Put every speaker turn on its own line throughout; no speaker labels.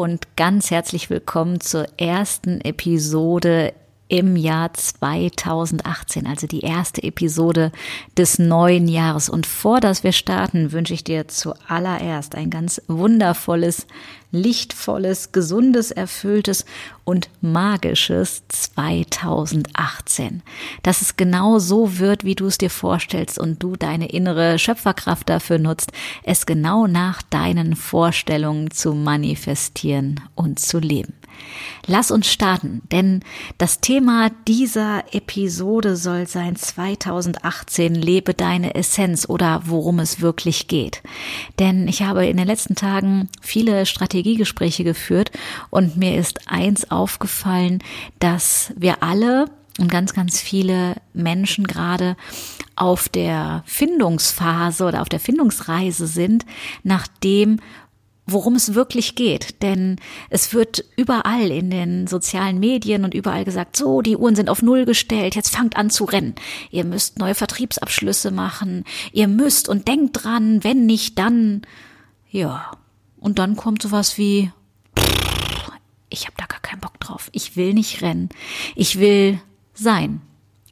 Und ganz herzlich willkommen zur ersten Episode im Jahr 2018, also die erste Episode des neuen Jahres. Und vor dass wir starten, wünsche ich dir zuallererst ein ganz wundervolles, lichtvolles, gesundes, erfülltes und magisches 2018. Dass es genau so wird, wie du es dir vorstellst und du deine innere Schöpferkraft dafür nutzt, es genau nach deinen Vorstellungen zu manifestieren und zu leben. Lass uns starten, denn das Thema dieser Episode soll sein 2018 lebe deine Essenz oder worum es wirklich geht. Denn ich habe in den letzten Tagen viele Strategiegespräche geführt und mir ist eins aufgefallen, dass wir alle und ganz, ganz viele Menschen gerade auf der Findungsphase oder auf der Findungsreise sind, nachdem worum es wirklich geht. Denn es wird überall in den sozialen Medien und überall gesagt, so, die Uhren sind auf Null gestellt, jetzt fangt an zu rennen. Ihr müsst neue Vertriebsabschlüsse machen. Ihr müsst und denkt dran, wenn nicht, dann, ja. Und dann kommt sowas wie, ich habe da gar keinen Bock drauf. Ich will nicht rennen. Ich will sein.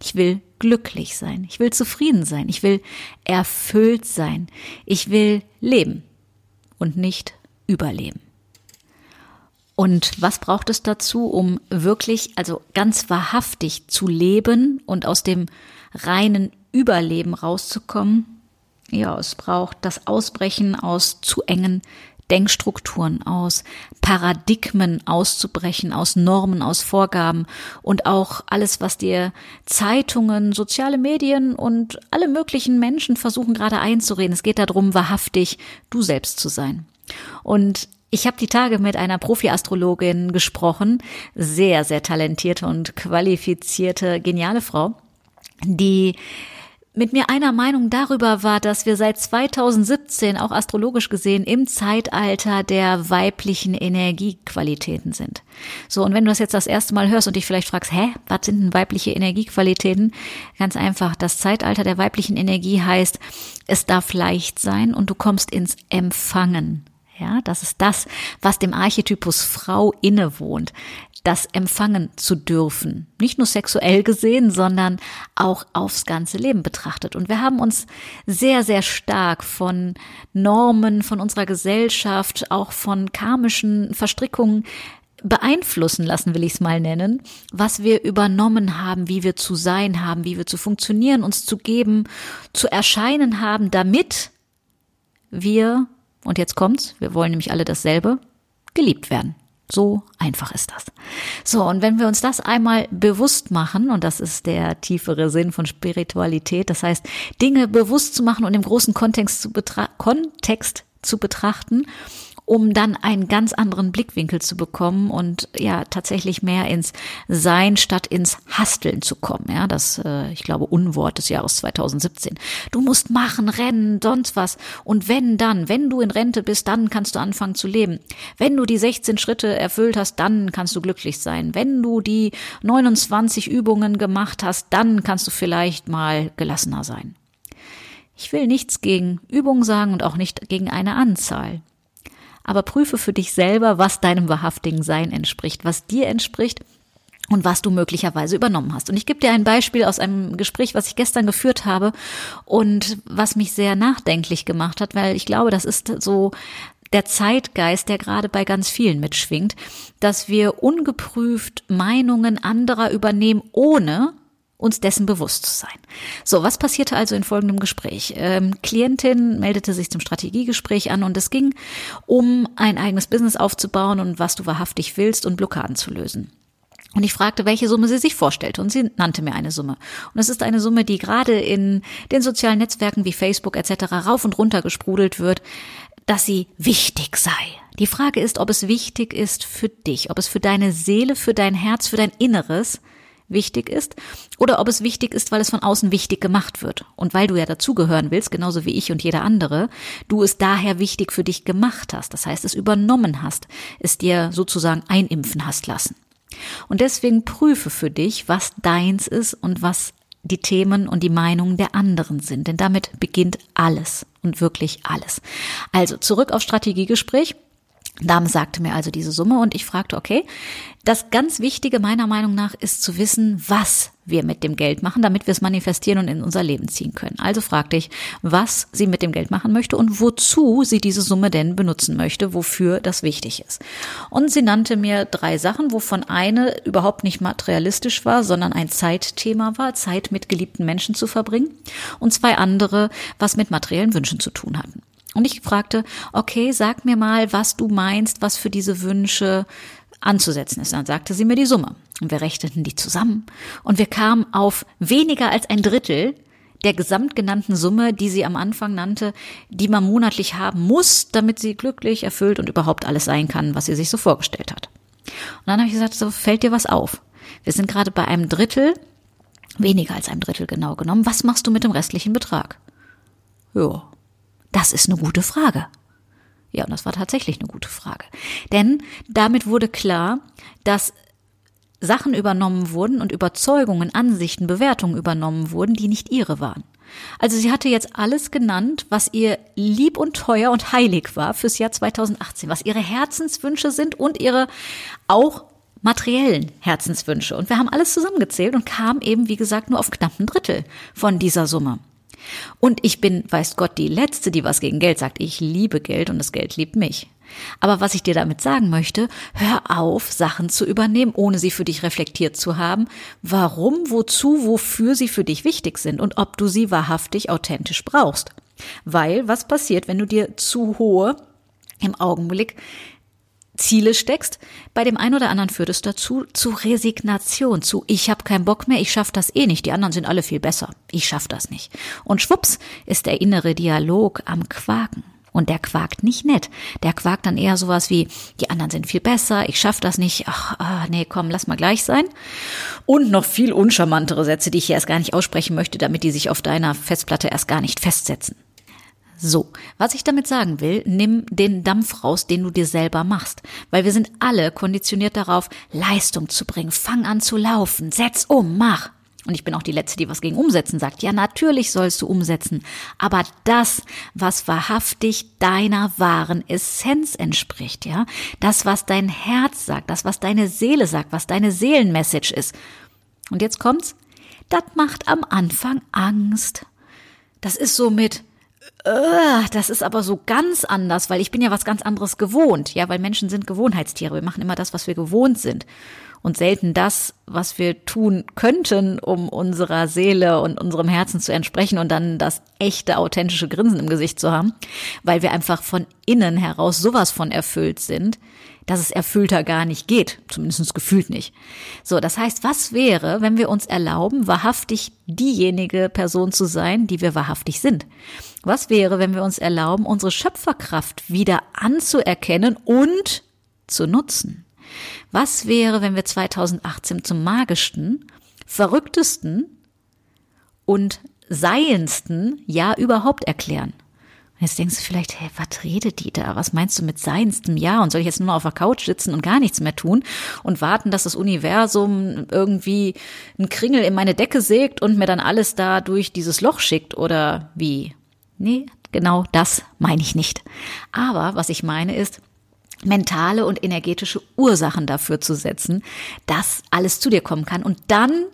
Ich will glücklich sein. Ich will zufrieden sein. Ich will erfüllt sein. Ich will leben und nicht überleben. Und was braucht es dazu, um wirklich, also ganz wahrhaftig zu leben und aus dem reinen Überleben rauszukommen? Ja, es braucht das Ausbrechen aus zu engen Denkstrukturen, aus Paradigmen auszubrechen, aus Normen, aus Vorgaben und auch alles, was dir Zeitungen, soziale Medien und alle möglichen Menschen versuchen gerade einzureden. Es geht darum, wahrhaftig du selbst zu sein. Und ich habe die Tage mit einer Profi-Astrologin gesprochen, sehr, sehr talentierte und qualifizierte, geniale Frau, die mit mir einer Meinung darüber war, dass wir seit 2017 auch astrologisch gesehen im Zeitalter der weiblichen Energiequalitäten sind. So, und wenn du das jetzt das erste Mal hörst und dich vielleicht fragst, hä, was sind denn weibliche Energiequalitäten? Ganz einfach, das Zeitalter der weiblichen Energie heißt, es darf leicht sein und du kommst ins Empfangen. Ja, das ist das, was dem Archetypus Frau innewohnt, das empfangen zu dürfen. Nicht nur sexuell gesehen, sondern auch aufs ganze Leben betrachtet. Und wir haben uns sehr, sehr stark von Normen, von unserer Gesellschaft, auch von karmischen Verstrickungen beeinflussen lassen, will ich es mal nennen, was wir übernommen haben, wie wir zu sein haben, wie wir zu funktionieren, uns zu geben, zu erscheinen haben, damit wir und jetzt kommt's, wir wollen nämlich alle dasselbe, geliebt werden. So einfach ist das. So, und wenn wir uns das einmal bewusst machen, und das ist der tiefere Sinn von Spiritualität, das heißt, Dinge bewusst zu machen und im großen Kontext zu, betra Kontext zu betrachten um dann einen ganz anderen Blickwinkel zu bekommen und ja tatsächlich mehr ins Sein statt ins Hasteln zu kommen. Ja, das, äh, ich glaube, Unwort des Jahres 2017. Du musst machen, rennen, sonst was. Und wenn dann, wenn du in Rente bist, dann kannst du anfangen zu leben. Wenn du die 16 Schritte erfüllt hast, dann kannst du glücklich sein. Wenn du die 29 Übungen gemacht hast, dann kannst du vielleicht mal gelassener sein. Ich will nichts gegen Übung sagen und auch nicht gegen eine Anzahl aber prüfe für dich selber, was deinem wahrhaftigen Sein entspricht, was dir entspricht und was du möglicherweise übernommen hast. Und ich gebe dir ein Beispiel aus einem Gespräch, was ich gestern geführt habe und was mich sehr nachdenklich gemacht hat, weil ich glaube, das ist so der Zeitgeist, der gerade bei ganz vielen mitschwingt, dass wir ungeprüft Meinungen anderer übernehmen, ohne uns dessen bewusst zu sein. So, was passierte also in folgendem Gespräch? Ähm, Klientin meldete sich zum Strategiegespräch an und es ging um ein eigenes Business aufzubauen und was du wahrhaftig willst und Blockaden zu lösen. Und ich fragte, welche Summe sie sich vorstellte und sie nannte mir eine Summe. Und es ist eine Summe, die gerade in den sozialen Netzwerken wie Facebook etc. rauf und runter gesprudelt wird, dass sie wichtig sei. Die Frage ist, ob es wichtig ist für dich, ob es für deine Seele, für dein Herz, für dein Inneres wichtig ist oder ob es wichtig ist, weil es von außen wichtig gemacht wird. Und weil du ja dazugehören willst, genauso wie ich und jeder andere, du es daher wichtig für dich gemacht hast. Das heißt, es übernommen hast, es dir sozusagen einimpfen hast lassen. Und deswegen prüfe für dich, was deins ist und was die Themen und die Meinungen der anderen sind. Denn damit beginnt alles und wirklich alles. Also zurück auf Strategiegespräch. Dame sagte mir also diese Summe und ich fragte, okay, das ganz Wichtige meiner Meinung nach ist zu wissen, was wir mit dem Geld machen, damit wir es manifestieren und in unser Leben ziehen können. Also fragte ich, was sie mit dem Geld machen möchte und wozu sie diese Summe denn benutzen möchte, wofür das wichtig ist. Und sie nannte mir drei Sachen, wovon eine überhaupt nicht materialistisch war, sondern ein Zeitthema war, Zeit mit geliebten Menschen zu verbringen und zwei andere, was mit materiellen Wünschen zu tun hatten. Und ich fragte, okay, sag mir mal, was du meinst, was für diese Wünsche anzusetzen ist. Dann sagte sie mir die Summe. Und wir rechneten die zusammen. Und wir kamen auf weniger als ein Drittel der gesamtgenannten Summe, die sie am Anfang nannte, die man monatlich haben muss, damit sie glücklich, erfüllt und überhaupt alles sein kann, was sie sich so vorgestellt hat. Und dann habe ich gesagt, so fällt dir was auf. Wir sind gerade bei einem Drittel, weniger als einem Drittel genau genommen. Was machst du mit dem restlichen Betrag? Ja, das ist eine gute Frage. Ja, und das war tatsächlich eine gute Frage. Denn damit wurde klar, dass Sachen übernommen wurden und Überzeugungen, Ansichten, Bewertungen übernommen wurden, die nicht ihre waren. Also sie hatte jetzt alles genannt, was ihr lieb und teuer und heilig war fürs Jahr 2018, was ihre Herzenswünsche sind und ihre auch materiellen Herzenswünsche. Und wir haben alles zusammengezählt und kamen eben, wie gesagt, nur auf knapp ein Drittel von dieser Summe. Und ich bin, weiß Gott, die Letzte, die was gegen Geld sagt. Ich liebe Geld und das Geld liebt mich. Aber was ich dir damit sagen möchte, hör auf, Sachen zu übernehmen, ohne sie für dich reflektiert zu haben, warum, wozu, wofür sie für dich wichtig sind und ob du sie wahrhaftig authentisch brauchst. Weil was passiert, wenn du dir zu hohe im Augenblick Ziele steckst, bei dem einen oder anderen führt es dazu zu Resignation, zu ich habe keinen Bock mehr, ich schaff das eh nicht, die anderen sind alle viel besser, ich schaff das nicht. Und schwupps ist der innere Dialog am Quaken. Und der quakt nicht nett. Der quakt dann eher sowas wie, die anderen sind viel besser, ich schaff das nicht, ach, ah, nee, komm, lass mal gleich sein. Und noch viel uncharmantere Sätze, die ich hier erst gar nicht aussprechen möchte, damit die sich auf deiner Festplatte erst gar nicht festsetzen. So, was ich damit sagen will, nimm den Dampf raus, den du dir selber machst, weil wir sind alle konditioniert darauf, Leistung zu bringen, fang an zu laufen, setz um, mach. Und ich bin auch die Letzte, die was gegen Umsetzen sagt. Ja, natürlich sollst du umsetzen, aber das, was wahrhaftig deiner wahren Essenz entspricht, ja, das, was dein Herz sagt, das, was deine Seele sagt, was deine Seelenmessage ist. Und jetzt kommt's, das macht am Anfang Angst. Das ist so mit, das ist aber so ganz anders, weil ich bin ja was ganz anderes gewohnt. Ja, weil Menschen sind Gewohnheitstiere. Wir machen immer das, was wir gewohnt sind. Und selten das, was wir tun könnten, um unserer Seele und unserem Herzen zu entsprechen und dann das echte, authentische Grinsen im Gesicht zu haben, weil wir einfach von innen heraus sowas von erfüllt sind, dass es erfüllter gar nicht geht, zumindest gefühlt nicht. So, das heißt, was wäre, wenn wir uns erlauben, wahrhaftig diejenige Person zu sein, die wir wahrhaftig sind? Was wäre, wenn wir uns erlauben, unsere Schöpferkraft wieder anzuerkennen und zu nutzen? Was wäre, wenn wir 2018 zum magischsten, verrücktesten und seiendsten Jahr überhaupt erklären? Jetzt denkst du vielleicht, hey, was redet die da? Was meinst du mit seinstem Jahr? Und soll ich jetzt nur auf der Couch sitzen und gar nichts mehr tun und warten, dass das Universum irgendwie einen Kringel in meine Decke sägt und mir dann alles da durch dieses Loch schickt oder wie? Nee, genau das meine ich nicht. Aber was ich meine ist, mentale und energetische Ursachen dafür zu setzen, dass alles zu dir kommen kann und dann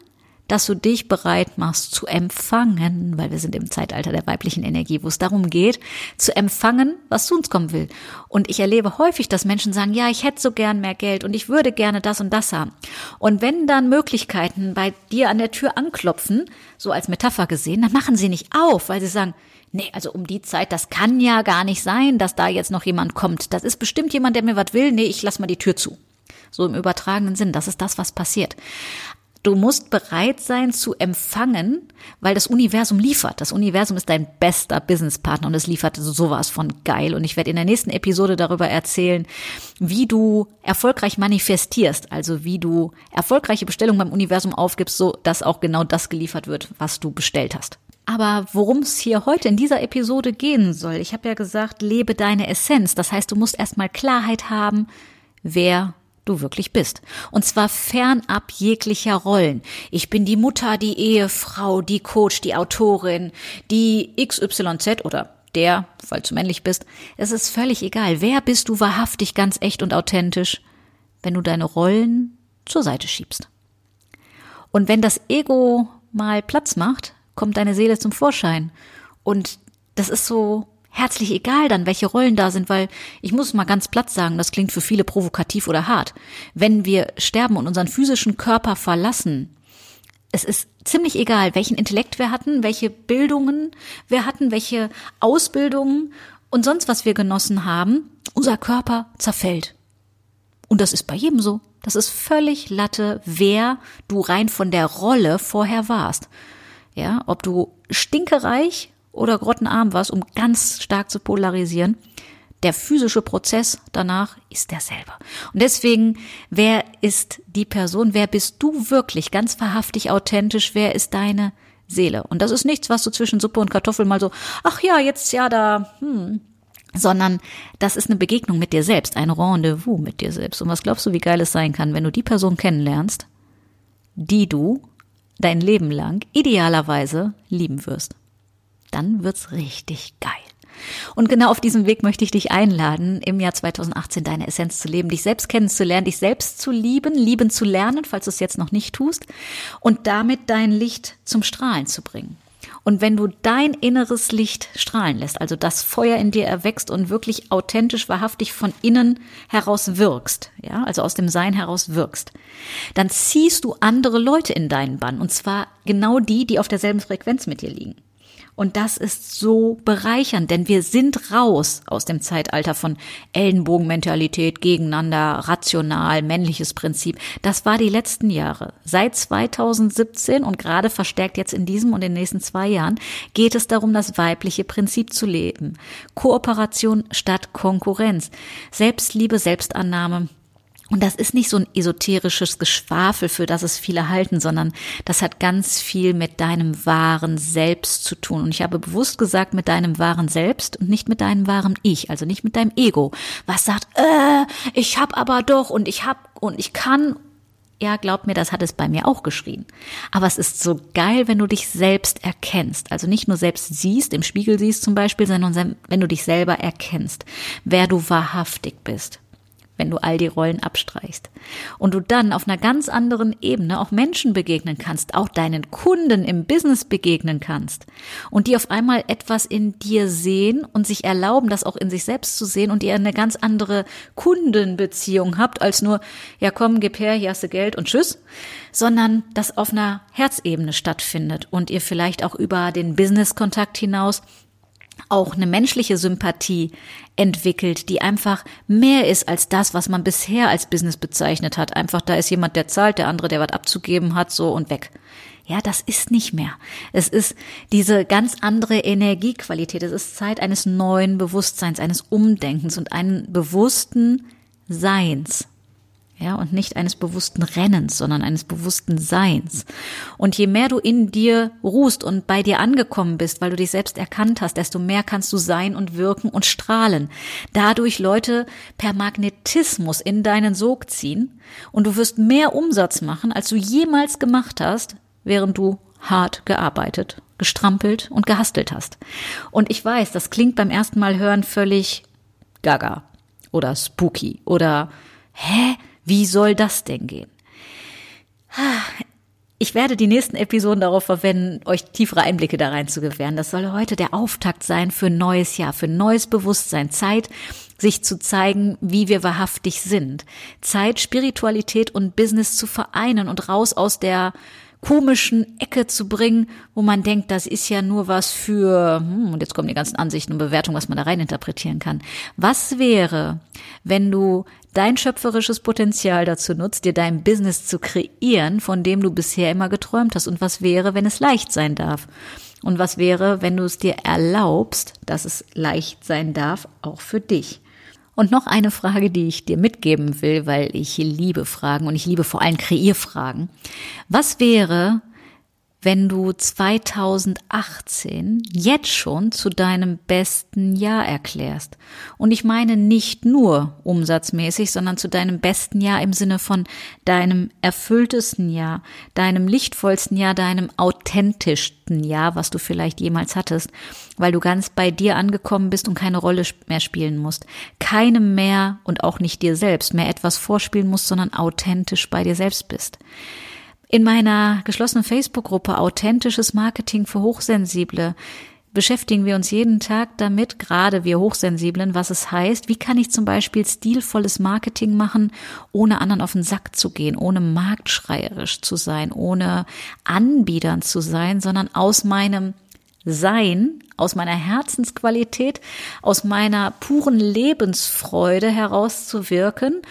dass du dich bereit machst zu empfangen, weil wir sind im Zeitalter der weiblichen Energie, wo es darum geht, zu empfangen, was zu uns kommen will. Und ich erlebe häufig, dass Menschen sagen, ja, ich hätte so gern mehr Geld und ich würde gerne das und das haben. Und wenn dann Möglichkeiten bei dir an der Tür anklopfen, so als Metapher gesehen, dann machen sie nicht auf, weil sie sagen, nee, also um die Zeit, das kann ja gar nicht sein, dass da jetzt noch jemand kommt. Das ist bestimmt jemand, der mir was will. Nee, ich lass mal die Tür zu. So im übertragenen Sinn, das ist das, was passiert. Du musst bereit sein zu empfangen, weil das Universum liefert. Das Universum ist dein bester Businesspartner und es liefert sowas von geil. Und ich werde in der nächsten Episode darüber erzählen, wie du erfolgreich manifestierst, also wie du erfolgreiche Bestellungen beim Universum aufgibst, so dass auch genau das geliefert wird, was du bestellt hast. Aber worum es hier heute in dieser Episode gehen soll, ich habe ja gesagt, lebe deine Essenz. Das heißt, du musst erstmal Klarheit haben, wer du wirklich bist. Und zwar fernab jeglicher Rollen. Ich bin die Mutter, die Ehefrau, die Coach, die Autorin, die XYZ oder der, falls du männlich bist. Es ist völlig egal. Wer bist du wahrhaftig, ganz echt und authentisch, wenn du deine Rollen zur Seite schiebst? Und wenn das Ego mal Platz macht, kommt deine Seele zum Vorschein. Und das ist so herzlich egal dann, welche Rollen da sind, weil ich muss mal ganz platt sagen, das klingt für viele provokativ oder hart. Wenn wir sterben und unseren physischen Körper verlassen, es ist ziemlich egal, welchen Intellekt wir hatten, welche Bildungen wir hatten, welche Ausbildungen und sonst was wir genossen haben, unser Körper zerfällt. Und das ist bei jedem so. Das ist völlig Latte, wer du rein von der Rolle vorher warst. Ja, ob du stinkereich oder grottenarm warst, um ganz stark zu polarisieren. Der physische Prozess danach ist derselbe. Und deswegen, wer ist die Person? Wer bist du wirklich? Ganz wahrhaftig authentisch? Wer ist deine Seele? Und das ist nichts, was du zwischen Suppe und Kartoffel mal so, ach ja, jetzt ja da, hm, sondern das ist eine Begegnung mit dir selbst, ein Rendezvous mit dir selbst. Und was glaubst du, wie geil es sein kann, wenn du die Person kennenlernst, die du dein Leben lang idealerweise lieben wirst? Dann wird's richtig geil. Und genau auf diesem Weg möchte ich dich einladen, im Jahr 2018 deine Essenz zu leben, dich selbst kennenzulernen, dich selbst zu lieben, lieben zu lernen, falls du es jetzt noch nicht tust, und damit dein Licht zum Strahlen zu bringen. Und wenn du dein inneres Licht strahlen lässt, also das Feuer in dir erwächst und wirklich authentisch, wahrhaftig von innen heraus wirkst, ja, also aus dem Sein heraus wirkst, dann ziehst du andere Leute in deinen Bann. Und zwar genau die, die auf derselben Frequenz mit dir liegen. Und das ist so bereichernd, denn wir sind raus aus dem Zeitalter von Ellenbogenmentalität, gegeneinander, rational, männliches Prinzip. Das war die letzten Jahre. Seit 2017 und gerade verstärkt jetzt in diesem und den nächsten zwei Jahren geht es darum, das weibliche Prinzip zu leben. Kooperation statt Konkurrenz. Selbstliebe, Selbstannahme und das ist nicht so ein esoterisches Geschwafel, für das es viele halten, sondern das hat ganz viel mit deinem wahren Selbst zu tun. Und ich habe bewusst gesagt, mit deinem wahren Selbst und nicht mit deinem wahren Ich, also nicht mit deinem Ego, was sagt, äh, ich hab aber doch und ich hab und ich kann. Ja, glaub mir, das hat es bei mir auch geschrien. Aber es ist so geil, wenn du dich selbst erkennst. Also nicht nur selbst siehst, im Spiegel siehst zum Beispiel, sondern wenn du dich selber erkennst, wer du wahrhaftig bist wenn du all die Rollen abstreichst. Und du dann auf einer ganz anderen Ebene auch Menschen begegnen kannst, auch deinen Kunden im Business begegnen kannst und die auf einmal etwas in dir sehen und sich erlauben, das auch in sich selbst zu sehen und ihr eine ganz andere Kundenbeziehung habt als nur, ja komm, gib her, hier hast du Geld und tschüss, sondern das auf einer Herzebene stattfindet und ihr vielleicht auch über den Business-Kontakt hinaus auch eine menschliche Sympathie entwickelt, die einfach mehr ist als das, was man bisher als Business bezeichnet hat. Einfach da ist jemand, der zahlt, der andere, der was abzugeben hat, so und weg. Ja, das ist nicht mehr. Es ist diese ganz andere Energiequalität. Es ist Zeit eines neuen Bewusstseins, eines Umdenkens und einen bewussten Seins ja, und nicht eines bewussten Rennens, sondern eines bewussten Seins. Und je mehr du in dir ruhst und bei dir angekommen bist, weil du dich selbst erkannt hast, desto mehr kannst du sein und wirken und strahlen. Dadurch Leute per Magnetismus in deinen Sog ziehen und du wirst mehr Umsatz machen, als du jemals gemacht hast, während du hart gearbeitet, gestrampelt und gehastelt hast. Und ich weiß, das klingt beim ersten Mal hören völlig gaga oder spooky oder hä? Wie soll das denn gehen? Ich werde die nächsten Episoden darauf verwenden, euch tiefere Einblicke da rein zu gewähren. Das soll heute der Auftakt sein für ein neues Jahr, für ein neues Bewusstsein. Zeit, sich zu zeigen, wie wir wahrhaftig sind. Zeit, Spiritualität und Business zu vereinen und raus aus der komischen Ecke zu bringen, wo man denkt, das ist ja nur was für, hm, und jetzt kommen die ganzen Ansichten und Bewertungen, was man da rein interpretieren kann. Was wäre, wenn du dein schöpferisches Potenzial dazu nutzt, dir dein Business zu kreieren, von dem du bisher immer geträumt hast? Und was wäre, wenn es leicht sein darf? Und was wäre, wenn du es dir erlaubst, dass es leicht sein darf, auch für dich? Und noch eine Frage, die ich dir mitgeben will, weil ich liebe Fragen und ich liebe vor allem Kreierfragen. Was wäre, wenn du 2018 jetzt schon zu deinem besten Jahr erklärst. Und ich meine nicht nur umsatzmäßig, sondern zu deinem besten Jahr im Sinne von deinem erfülltesten Jahr, deinem lichtvollsten Jahr, deinem authentischsten Jahr, was du vielleicht jemals hattest, weil du ganz bei dir angekommen bist und keine Rolle mehr spielen musst. Keinem mehr und auch nicht dir selbst mehr etwas vorspielen musst, sondern authentisch bei dir selbst bist. In meiner geschlossenen Facebook-Gruppe Authentisches Marketing für Hochsensible beschäftigen wir uns jeden Tag damit, gerade wir Hochsensiblen, was es heißt, wie kann ich zum Beispiel stilvolles Marketing machen, ohne anderen auf den Sack zu gehen, ohne marktschreierisch zu sein, ohne Anbietern zu sein, sondern aus meinem Sein, aus meiner Herzensqualität, aus meiner puren Lebensfreude herauszuwirken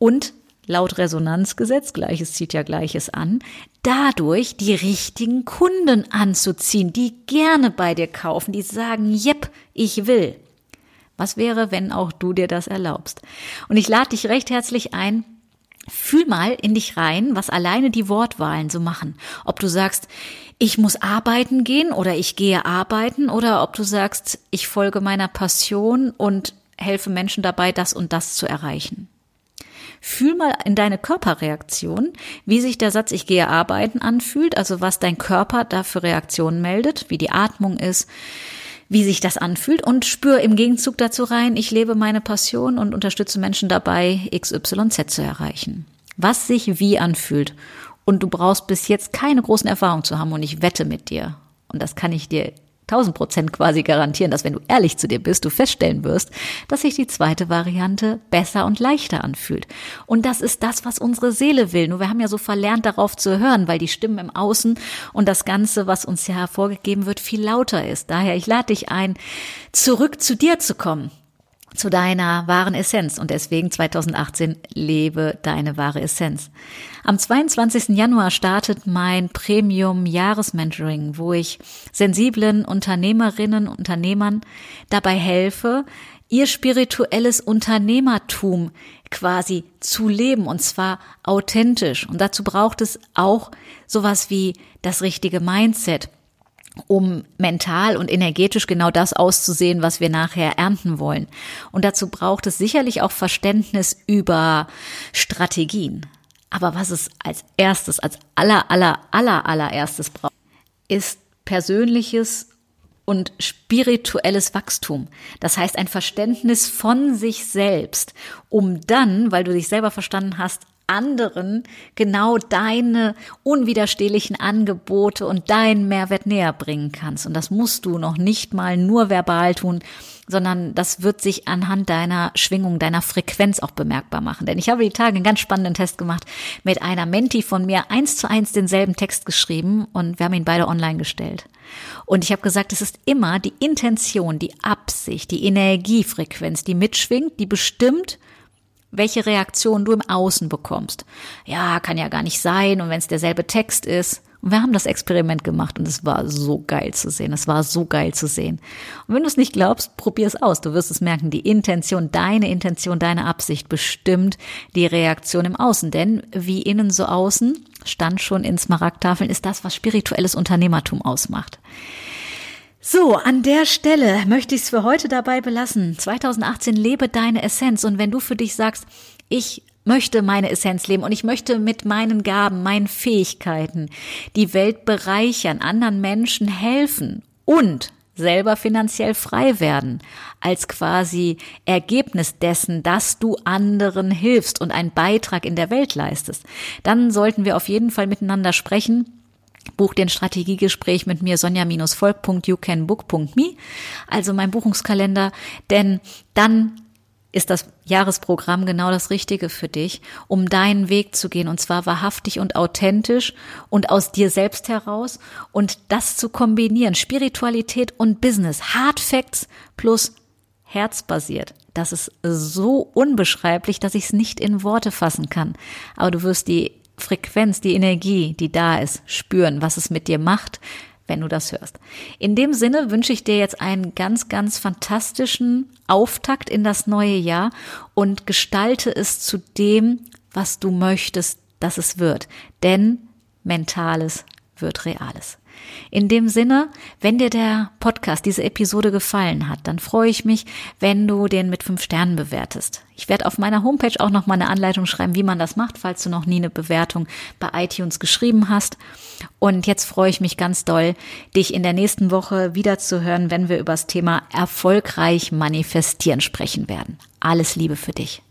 und laut Resonanzgesetz, Gleiches zieht ja Gleiches an, dadurch die richtigen Kunden anzuziehen, die gerne bei dir kaufen, die sagen, jep, ich will. Was wäre, wenn auch du dir das erlaubst? Und ich lade dich recht herzlich ein, Fühl mal in dich rein, was alleine die Wortwahlen so machen. Ob du sagst, ich muss arbeiten gehen oder ich gehe arbeiten oder ob du sagst, ich folge meiner Passion und helfe Menschen dabei, das und das zu erreichen. Fühl mal in deine Körperreaktion, wie sich der Satz Ich gehe arbeiten anfühlt, also was dein Körper da für Reaktionen meldet, wie die Atmung ist, wie sich das anfühlt und spür im Gegenzug dazu rein, ich lebe meine Passion und unterstütze Menschen dabei, XYZ zu erreichen. Was sich wie anfühlt. Und du brauchst bis jetzt keine großen Erfahrungen zu haben und ich wette mit dir. Und das kann ich dir 1000 Prozent quasi garantieren, dass wenn du ehrlich zu dir bist, du feststellen wirst, dass sich die zweite Variante besser und leichter anfühlt. Und das ist das, was unsere Seele will. Nur wir haben ja so verlernt, darauf zu hören, weil die Stimmen im Außen und das Ganze, was uns ja hervorgegeben wird, viel lauter ist. Daher, ich lade dich ein, zurück zu dir zu kommen zu deiner wahren Essenz und deswegen 2018 lebe deine wahre Essenz. Am 22. Januar startet mein Premium Jahresmentoring, wo ich sensiblen Unternehmerinnen und Unternehmern dabei helfe, ihr spirituelles Unternehmertum quasi zu leben und zwar authentisch. Und dazu braucht es auch sowas wie das richtige Mindset um mental und energetisch genau das auszusehen, was wir nachher ernten wollen. Und dazu braucht es sicherlich auch Verständnis über Strategien. Aber was es als erstes, als aller, aller, aller, allererstes braucht, ist persönliches und spirituelles Wachstum. Das heißt ein Verständnis von sich selbst, um dann, weil du dich selber verstanden hast, anderen genau deine unwiderstehlichen Angebote und deinen Mehrwert näher bringen kannst. Und das musst du noch nicht mal nur verbal tun, sondern das wird sich anhand deiner Schwingung, deiner Frequenz auch bemerkbar machen. Denn ich habe die Tage einen ganz spannenden Test gemacht mit einer Menti von mir, eins zu eins denselben Text geschrieben und wir haben ihn beide online gestellt. Und ich habe gesagt, es ist immer die Intention, die Absicht, die Energiefrequenz, die mitschwingt, die bestimmt, welche Reaktion du im Außen bekommst. Ja, kann ja gar nicht sein. Und wenn es derselbe Text ist. Und wir haben das Experiment gemacht und es war so geil zu sehen. Es war so geil zu sehen. Und wenn du es nicht glaubst, probier es aus. Du wirst es merken. Die Intention, deine Intention, deine Absicht bestimmt die Reaktion im Außen. Denn wie innen so außen, stand schon in Smaragdtafeln, ist das, was spirituelles Unternehmertum ausmacht. So, an der Stelle möchte ich es für heute dabei belassen. 2018 lebe deine Essenz und wenn du für dich sagst, ich möchte meine Essenz leben und ich möchte mit meinen Gaben, meinen Fähigkeiten die Welt bereichern, anderen Menschen helfen und selber finanziell frei werden, als quasi Ergebnis dessen, dass du anderen hilfst und einen Beitrag in der Welt leistest, dann sollten wir auf jeden Fall miteinander sprechen Buch den Strategiegespräch mit mir sonja-volk.youcanbook.me, also mein Buchungskalender, denn dann ist das Jahresprogramm genau das Richtige für dich, um deinen Weg zu gehen und zwar wahrhaftig und authentisch und aus dir selbst heraus und das zu kombinieren, Spiritualität und Business, Hard Facts plus herzbasiert. Das ist so unbeschreiblich, dass ich es nicht in Worte fassen kann. Aber du wirst die Frequenz, die Energie, die da ist, spüren, was es mit dir macht, wenn du das hörst. In dem Sinne wünsche ich dir jetzt einen ganz, ganz fantastischen Auftakt in das neue Jahr und gestalte es zu dem, was du möchtest, dass es wird. Denn Mentales wird Reales. In dem Sinne, wenn dir der Podcast, diese Episode gefallen hat, dann freue ich mich, wenn du den mit fünf Sternen bewertest. Ich werde auf meiner Homepage auch noch mal eine Anleitung schreiben, wie man das macht, falls du noch nie eine Bewertung bei iTunes geschrieben hast. Und jetzt freue ich mich ganz doll, dich in der nächsten Woche wieder zu hören, wenn wir über das Thema erfolgreich manifestieren sprechen werden. Alles Liebe für dich.